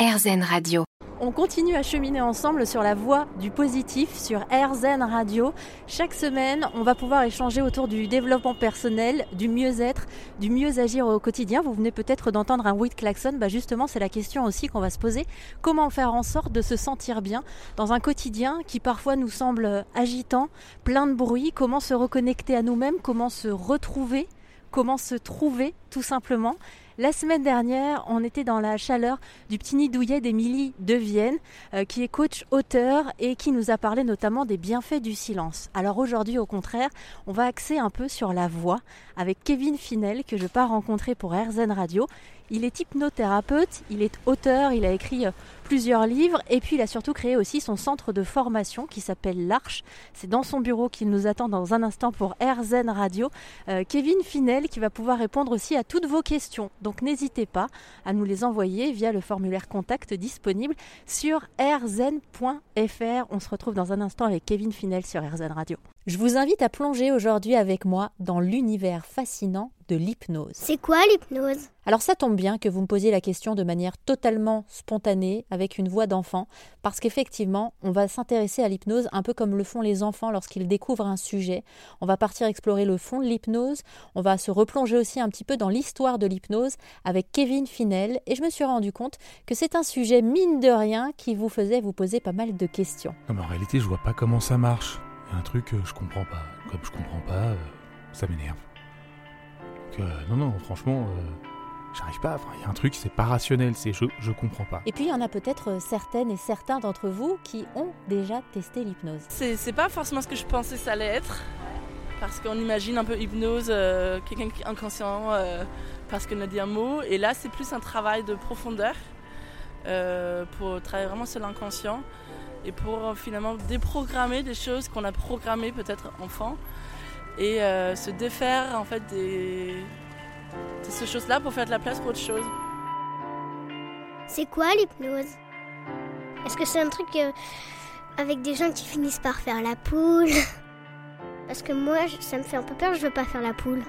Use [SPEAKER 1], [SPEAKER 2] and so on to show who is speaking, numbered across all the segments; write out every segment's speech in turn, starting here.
[SPEAKER 1] RZN Radio.
[SPEAKER 2] On continue à cheminer ensemble sur la voie du positif sur RZN Radio. Chaque semaine, on va pouvoir échanger autour du développement personnel, du mieux-être, du mieux agir au quotidien. Vous venez peut-être d'entendre un de klaxon. Bah justement, c'est la question aussi qu'on va se poser. Comment faire en sorte de se sentir bien dans un quotidien qui parfois nous semble agitant, plein de bruit? Comment se reconnecter à nous-mêmes? Comment se retrouver? Comment se trouver tout simplement? La semaine dernière, on était dans la chaleur du petit nid douillet d'Émilie de Vienne, euh, qui est coach auteur et qui nous a parlé notamment des bienfaits du silence. Alors aujourd'hui, au contraire, on va axer un peu sur la voix avec Kevin Finel, que je pars rencontrer pour RZN Radio. Il est hypnothérapeute, il est auteur, il a écrit euh, plusieurs livres et puis il a surtout créé aussi son centre de formation qui s'appelle l'Arche. C'est dans son bureau qu'il nous attend dans un instant pour RZN Radio. Euh, Kevin Finel qui va pouvoir répondre aussi à toutes vos questions. N'hésitez pas à nous les envoyer via le formulaire contact disponible sur rzn.fr. On se retrouve dans un instant avec Kevin Finel sur RZN Radio. Je vous invite à plonger aujourd'hui avec moi dans l'univers fascinant de l'hypnose.
[SPEAKER 3] C'est quoi l'hypnose?
[SPEAKER 2] Alors ça tombe bien que vous me posiez la question de manière totalement spontanée, avec une voix d'enfant, parce qu'effectivement, on va s'intéresser à l'hypnose un peu comme le font les enfants lorsqu'ils découvrent un sujet. On va partir explorer le fond de l'hypnose, on va se replonger aussi un petit peu dans l'histoire de l'hypnose avec Kevin Finel, et je me suis rendu compte que c'est un sujet mine de rien qui vous faisait vous poser pas mal de questions.
[SPEAKER 4] Non mais en réalité, je vois pas comment ça marche. Il y a un truc, euh, je comprends pas. Comme je comprends pas, euh, ça m'énerve. Donc, euh, non, non, franchement, euh, j'arrive pas. Enfin, il y a un truc, c'est pas rationnel, c'est je, je comprends pas.
[SPEAKER 2] Et puis il y en a peut-être certaines et certains d'entre vous qui ont déjà testé l'hypnose.
[SPEAKER 5] C'est c'est pas forcément ce que je pensais ça allait être. Parce qu'on imagine un peu hypnose, euh, quelqu'un qui est inconscient euh, parce qu'on a dit un mot. Et là, c'est plus un travail de profondeur euh, pour travailler vraiment sur l'inconscient et pour euh, finalement déprogrammer des choses qu'on a programmées peut-être enfant et euh, se défaire en fait de ces choses-là pour faire de la place pour autre chose.
[SPEAKER 3] C'est quoi l'hypnose? Est-ce que c'est un truc euh, avec des gens qui finissent par faire la poule? Parce que moi, ça me fait un peu peur, je veux pas faire la poule.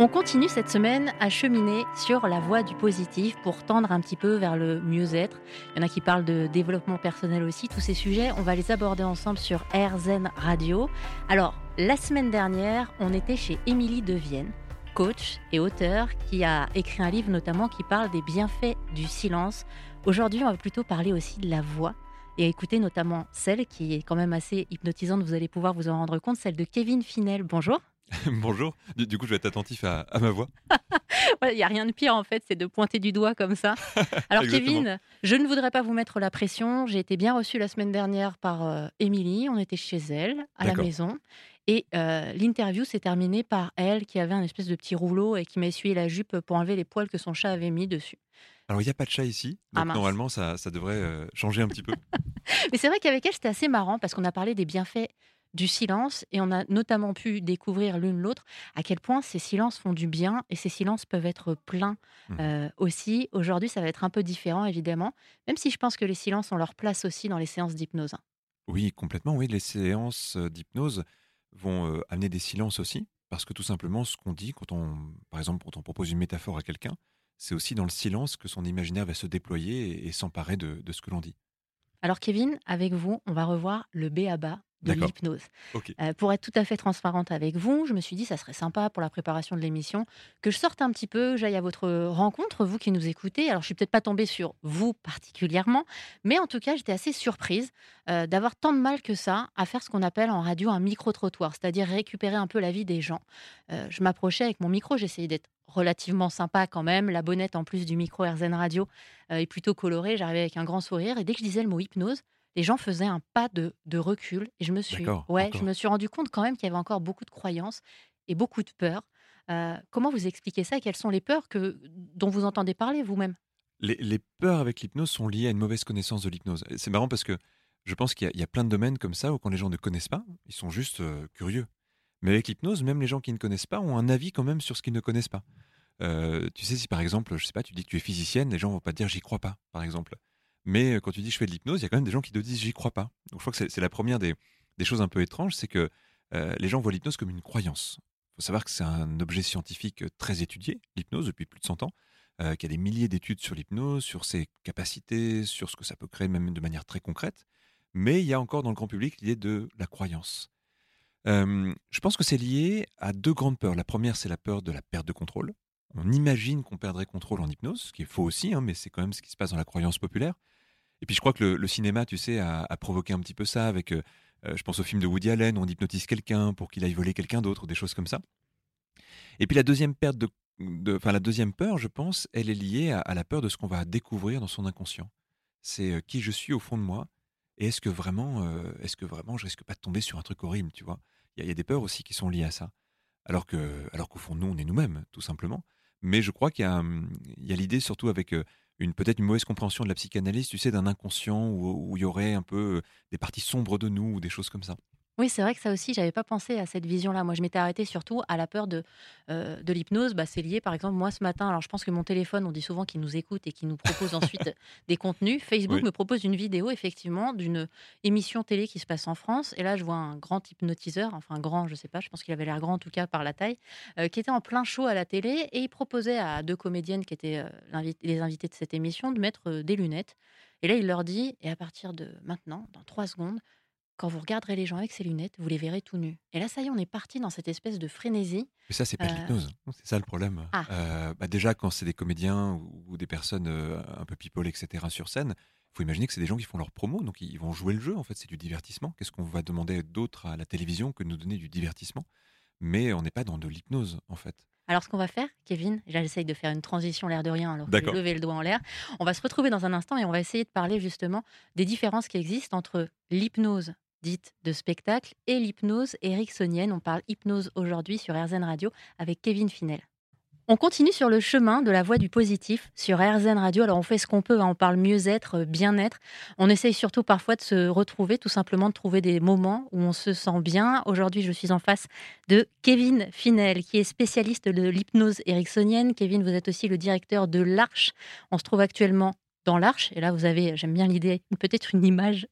[SPEAKER 2] On continue cette semaine à cheminer sur la voie du positif pour tendre un petit peu vers le mieux-être. Il y en a qui parlent de développement personnel aussi. Tous ces sujets, on va les aborder ensemble sur RZN Radio. Alors, la semaine dernière, on était chez Émilie de Vienne, coach et auteur, qui a écrit un livre notamment qui parle des bienfaits du silence. Aujourd'hui, on va plutôt parler aussi de la voix et écouter notamment celle qui est quand même assez hypnotisante, vous allez pouvoir vous en rendre compte, celle de Kevin Finel. Bonjour.
[SPEAKER 6] Bonjour. Du, coup, je vais être attentif à, à ma voix.
[SPEAKER 2] Il n'y a rien de pire en fait, c'est de pointer du doigt comme ça. Alors. Kevin, je ne voudrais pas vous mettre la pression. J'ai été bien reçue la semaine dernière par euh, Émilie. On était chez elle, à la maison. Et euh, l'interview s'est terminée par elle qui avait un espèce de petit rouleau et qui m'a essuyé la jupe pour enlever les poils que son chat avait mis dessus.
[SPEAKER 6] Alors, il n'y a pas de chat ici.
[SPEAKER 2] Ah,
[SPEAKER 6] Donc,
[SPEAKER 2] mince.
[SPEAKER 6] normalement, ça, ça devrait euh, changer un petit peu.
[SPEAKER 2] Mais c'est vrai qu'avec elle, c'était assez marrant parce qu'on a parlé des bienfaits du silence et on a notamment pu découvrir l'une l'autre à quel point ces silences font du bien et ces silences peuvent être pleins
[SPEAKER 6] Mhm.
[SPEAKER 2] euh, aussi. Aujourd'hui, ça va être un peu différent évidemment, même si je pense que les silences ont leur place aussi dans les séances d'hypnose.
[SPEAKER 6] Oui, complètement. Oui, les séances euh, d'hypnose vont euh, amener des silences aussi. Parce que tout simplement, ce qu'on dit, quand on, par exemple, quand on propose une métaphore à quelqu'un, c'est aussi dans le silence que son imaginaire va se déployer et, s'emparer de, ce que l'on dit.
[SPEAKER 2] Alors Kevin, avec vous, on va revoir le B à bas de l'hypnose. Euh, pour être tout à fait transparente avec vous, je me suis dit ça serait sympa pour la préparation de l'émission que je sorte un petit peu, j'aille à votre rencontre, vous qui nous écoutez. Alors je suis peut-être pas tombée sur vous particulièrement, mais en tout cas j'étais assez surprise euh, d'avoir tant de mal que ça à faire ce qu'on appelle en radio un micro-trottoir, c'est-à-dire récupérer un peu la vie des gens. Euh, je m'approchais avec mon micro, j'essayais d'être relativement sympa quand même. La bonnette en plus du micro RZN Radio est plutôt colorée, j'arrivais avec un grand sourire et dès que je disais le mot hypnose, les gens faisaient un pas de, de recul et je me suis ouais, je me suis rendu compte quand même qu'il y avait encore beaucoup de croyances et beaucoup de peurs. Euh, comment vous expliquez ça Quelles sont les peurs que, dont vous entendez parler vous-même?
[SPEAKER 6] Les, les peurs avec l'hypnose sont liées à une mauvaise connaissance de l'hypnose. C'est marrant parce que je pense qu'il y, a- il y a plein de domaines comme ça où quand les gens ne connaissent pas, ils sont juste euh, curieux. Mais avec l'hypnose, même les gens qui ne connaissent pas ont un avis quand même sur ce qu'ils ne connaissent pas. Euh, tu sais, si par exemple, je sais pas, tu dis que tu es physicienne, les gens vont pas te dire j'y crois pas, par exemple. Mais euh, quand tu dis je fais de l'hypnose, il y a quand même des gens qui te disent j'y crois pas. Donc je crois que c'est- la première des, choses un peu étranges, c'est que euh, les gens voient l'hypnose comme une croyance. Il faut savoir que c'est un objet scientifique euh, très étudié, l'hypnose, depuis plus de 100 ans. qu'il y a des milliers d'études sur l'hypnose, sur ses capacités, sur ce que ça peut créer même de manière très concrète. Mais il y a encore dans le grand public l'idée de la croyance. Je pense que c'est lié à deux grandes peurs. La première, c'est la peur de la perte de contrôle. On imagine qu'on perdrait contrôle en hypnose, ce qui est faux aussi, hein, mais c'est quand même ce qui se passe dans la croyance populaire. Et puis je crois que le, cinéma, tu sais, a, provoqué un petit peu ça avec, euh, euh, je pense au film de Woody Allen, où on hypnotise quelqu'un pour qu'il aille voler quelqu'un d'autre, des choses comme ça. Et puis la deuxième perte de, enfin la deuxième peur, je pense, elle est liée à, la peur de ce qu'on va découvrir dans son inconscient. C'est euh, qui je suis au fond de moi, et est-ce que vraiment, est-ce que vraiment, je risque pas de tomber sur un truc horrible, tu vois? Il y, a des peurs aussi qui sont liées à ça, alors que, alors qu'au fond nous, on est nous-mêmes, tout simplement. Mais je crois qu'il y a, hum, il y a l'idée surtout avec une peut-être une mauvaise compréhension de la psychanalyse, tu sais, d'un inconscient où, où, il y aurait un peu des parties sombres de nous ou des choses comme ça.
[SPEAKER 2] Oui, c'est vrai que ça aussi, j'avais pas pensé à cette vision-là. Moi, je m'étais arrêtée surtout à la peur de, euh, de l'hypnose. Bah, c'est lié, par exemple, moi ce matin, alors je pense que mon téléphone, on dit souvent qu'il nous écoute et qu'il nous propose ensuite des contenus. Facebook me propose une vidéo, effectivement, d'une émission télé qui se passe en France. Et là, je vois un grand hypnotiseur, enfin grand, je sais pas, je pense qu'il avait l'air grand en tout cas par la taille, euh, qui était en plein show à la télé et il proposait à deux comédiennes qui étaient euh, les invités de cette émission de mettre des lunettes. Et là, il leur dit, et à partir de maintenant, dans trois secondes, quand vous regarderez les gens avec ces lunettes, vous les verrez tout nus. Et là, ça y est, on est parti dans cette espèce de frénésie.
[SPEAKER 6] Mais ça, c'est pas de euh, l'hypnose. Hein, c'est ça le problème. Ah. Euh, bah déjà, quand c'est des comédiens ou, des personnes euh, un peu people, etc., sur scène, il faut imaginer que c'est des gens qui font leur promo, donc ils vont jouer le jeu. En fait, c'est du divertissement. Qu'est-ce qu'on va demander d'autre à la télévision que de nous donner du divertissement? Mais on n'est pas dans de l'hypnose, en fait.
[SPEAKER 2] Alors, ce qu'on va faire, Kevin, j'essaye de faire une transition l'air de rien, alors que lever le doigt en l'air. On va se retrouver dans un instant et on va essayer de parler justement des différences qui existent entre l'hypnose dite de spectacle et l'hypnose ericksonienne. On parle hypnose aujourd'hui sur RZN Radio avec Kevin Finel. On continue sur le chemin de la voie du positif sur RZN Radio. Alors on fait ce qu'on peut, hein. on parle mieux-être, bien-être. On essaye surtout parfois de se retrouver, tout simplement de trouver des moments où on se sent bien. Aujourd'hui, je suis en face de Kevin Finel, qui est spécialiste de l'hypnose ericksonienne. Kevin, vous êtes aussi le directeur de l'Arche. On se trouve actuellement dans l'Arche. Et là, vous avez, j'aime bien l'idée, peut-être une image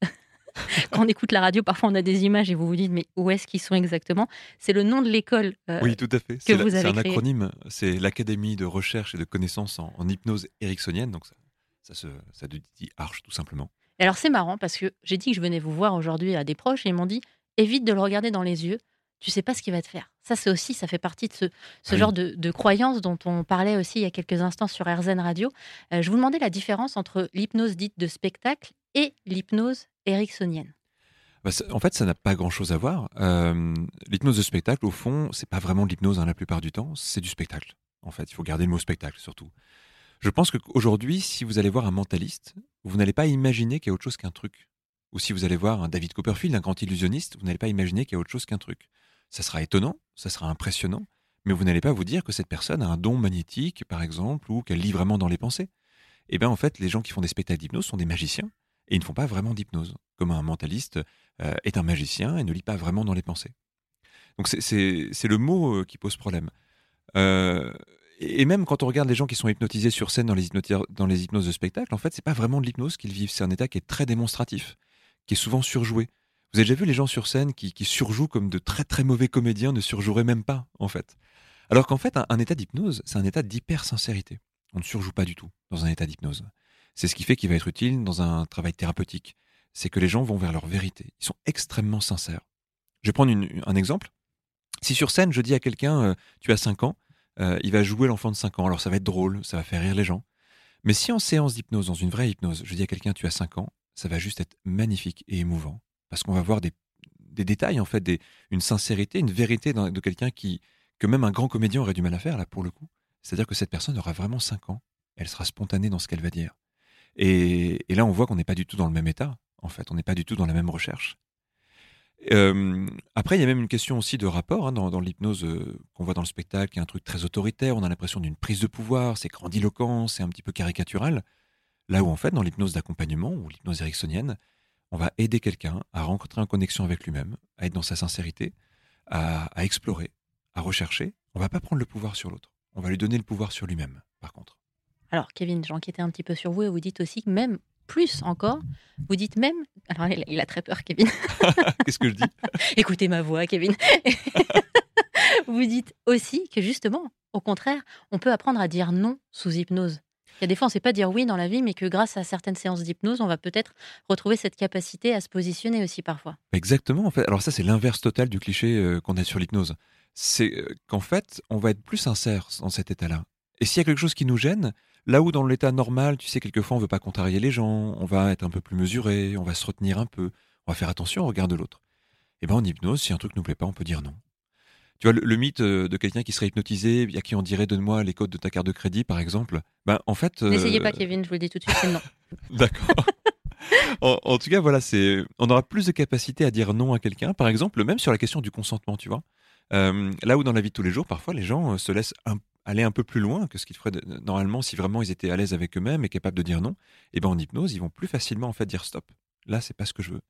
[SPEAKER 2] Quand on écoute la radio, parfois on a des images et vous vous dites mais où est-ce qu'ils sont exactement? C'est le nom de l'école.
[SPEAKER 6] Euh, oui, tout à fait. C'est un acronyme. C'est l'Académie de recherche et de connaissances en, hypnose ericksonienne. Donc ça, ça, se, ça dit Arche tout simplement.
[SPEAKER 2] alors c'est marrant parce que j'ai dit que je venais vous voir aujourd'hui à des proches et ils m'ont dit évite de le regarder dans les yeux. Tu sais pas ce qu'il va te faire. Ça, c'est aussi, ça fait partie de ce, ce ah genre de, de croyance dont on parlait aussi il y a quelques instants sur RZN Radio. Euh, je vous demandais la différence entre l'hypnose dite de spectacle et l'hypnose ericksonienne
[SPEAKER 6] bah, en fait, ça n'a pas grand-chose à voir. Euh, l'hypnose de spectacle, au fond, c'est pas vraiment de l'hypnose hein, la plupart du temps, c'est du spectacle. En fait, il faut garder le mot spectacle surtout. Je pense qu'aujourd'hui, si vous allez voir un mentaliste, vous n'allez pas imaginer qu'il y a autre chose qu'un truc. Ou si vous allez voir un David Copperfield, un grand illusionniste, vous n'allez pas imaginer qu'il y a autre chose qu'un truc. Ça sera étonnant, ça sera impressionnant, mais vous n'allez pas vous dire que cette personne a un don magnétique, par exemple, ou qu'elle lit vraiment dans les pensées. Eh bien, en fait, les gens qui font des spectacles d'hypnose sont des magiciens et ils ne font pas vraiment d'hypnose, comme un mentaliste euh, est un magicien et ne lit pas vraiment dans les pensées. Donc c'est le mot euh, qui pose problème. Euh, et même quand on regarde les gens qui sont hypnotisés sur scène dans les, hypnoses de spectacle, en fait, c'est pas vraiment de l'hypnose qu'ils vivent. C'est un état qui est très démonstratif, qui est souvent surjoué. Vous avez déjà vu les gens sur scène qui, surjouent comme de très très mauvais comédiens ne surjoueraient même pas, en fait. Alors qu'en fait, un, état d'hypnose, c'est un état d'hyper-sincérité. On ne surjoue pas du tout dans un état d'hypnose. C'est ce qui fait qu'il va être utile dans un travail thérapeutique. C'est que les gens vont vers leur vérité. Ils sont extrêmement sincères. Je vais prendre un exemple. Si sur scène, je dis à quelqu'un, euh, tu as 5 ans, euh, il va jouer l'enfant de 5 ans. Alors ça va être drôle, ça va faire rire les gens. Mais si en séance d'hypnose, dans une vraie hypnose, je dis à quelqu'un, tu as 5 ans, ça va juste être magnifique et émouvant. Parce qu'on va voir des, détails, en fait, une sincérité, une vérité de quelqu'un qui, que même un grand comédien aurait du mal à faire, là, pour le coup. C'est-à-dire que cette personne aura vraiment 5 ans, elle sera spontanée dans ce qu'elle va dire. Et, là, on voit qu'on n'est pas du tout dans le même état, en fait, on n'est pas du tout dans la même recherche. Euh, après, il y a même une question aussi de rapport hein, dans, l'hypnose euh, qu'on voit dans le spectacle, qui est un truc très autoritaire, on a l'impression d'une prise de pouvoir, c'est grandiloquent, c'est un petit peu caricatural. Là où en fait, dans l'hypnose d'accompagnement ou l'hypnose ericksonienne, on va aider quelqu'un à rencontrer une connexion avec lui-même, à être dans sa sincérité, à, explorer, à rechercher. On va pas prendre le pouvoir sur l'autre. On va lui donner le pouvoir sur lui-même, par contre.
[SPEAKER 2] Alors, Kevin, j'enquêtais un petit peu sur vous et vous dites aussi que même plus encore, vous dites même. Alors, il a très peur, Kevin.
[SPEAKER 6] Qu'est-ce que je dis?
[SPEAKER 2] Écoutez ma voix, Kevin. vous dites aussi que justement, au contraire, on peut apprendre à dire non sous hypnose. Il y a des fois, on ne sait pas dire oui dans la vie, mais que grâce à certaines séances d'hypnose, on va peut-être retrouver cette capacité à se positionner aussi parfois.
[SPEAKER 6] Exactement, en fait. Alors ça, c'est l'inverse total du cliché euh, qu'on a sur l'hypnose. C'est euh, qu'en fait, on va être plus sincère dans cet état-là. Et s'il y a quelque chose qui nous gêne, là où dans l'état normal, tu sais, quelquefois, on veut pas contrarier les gens, on va être un peu plus mesuré, on va se retenir un peu, on va faire attention au regard de l'autre. Et ben en hypnose, si un truc nous plaît pas, on peut dire non. Tu vois, le, le mythe euh, de quelqu'un qui serait hypnotisé, à qui on dirait donne-moi les codes de ta carte de crédit, par exemple. Ben, en fait. euh,
[SPEAKER 2] N'essayez pas, Kevin, je vous le dis tout de suite, c'est non.
[SPEAKER 6] D'accord. en, en tout cas, voilà, c'est, on aura plus de capacité à dire non à quelqu'un. Par exemple, même sur la question du consentement, tu vois. Euh, là où dans la vie de tous les jours, parfois, les gens se laissent un- aller un peu plus loin que ce qu'ils feraient normalement si vraiment ils étaient à l'aise avec eux-mêmes et capables de dire non. Et ben en hypnose, ils vont plus facilement en fait dire stop. Là, c'est pas ce que je veux.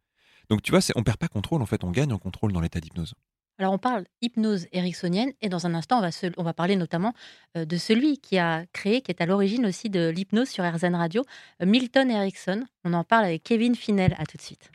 [SPEAKER 6] Donc tu vois, on perd pas contrôle en fait, on gagne en contrôle dans l'état d'hypnose.
[SPEAKER 2] Alors, on parle hypnose ericksonienne et dans un instant, on va, on va parler notamment euh, de celui qui a créé, qui est à l'origine aussi de l'hypnose sur RZN Radio, Milton Erickson. On en parle avec Kevin Finel. À tout de suite.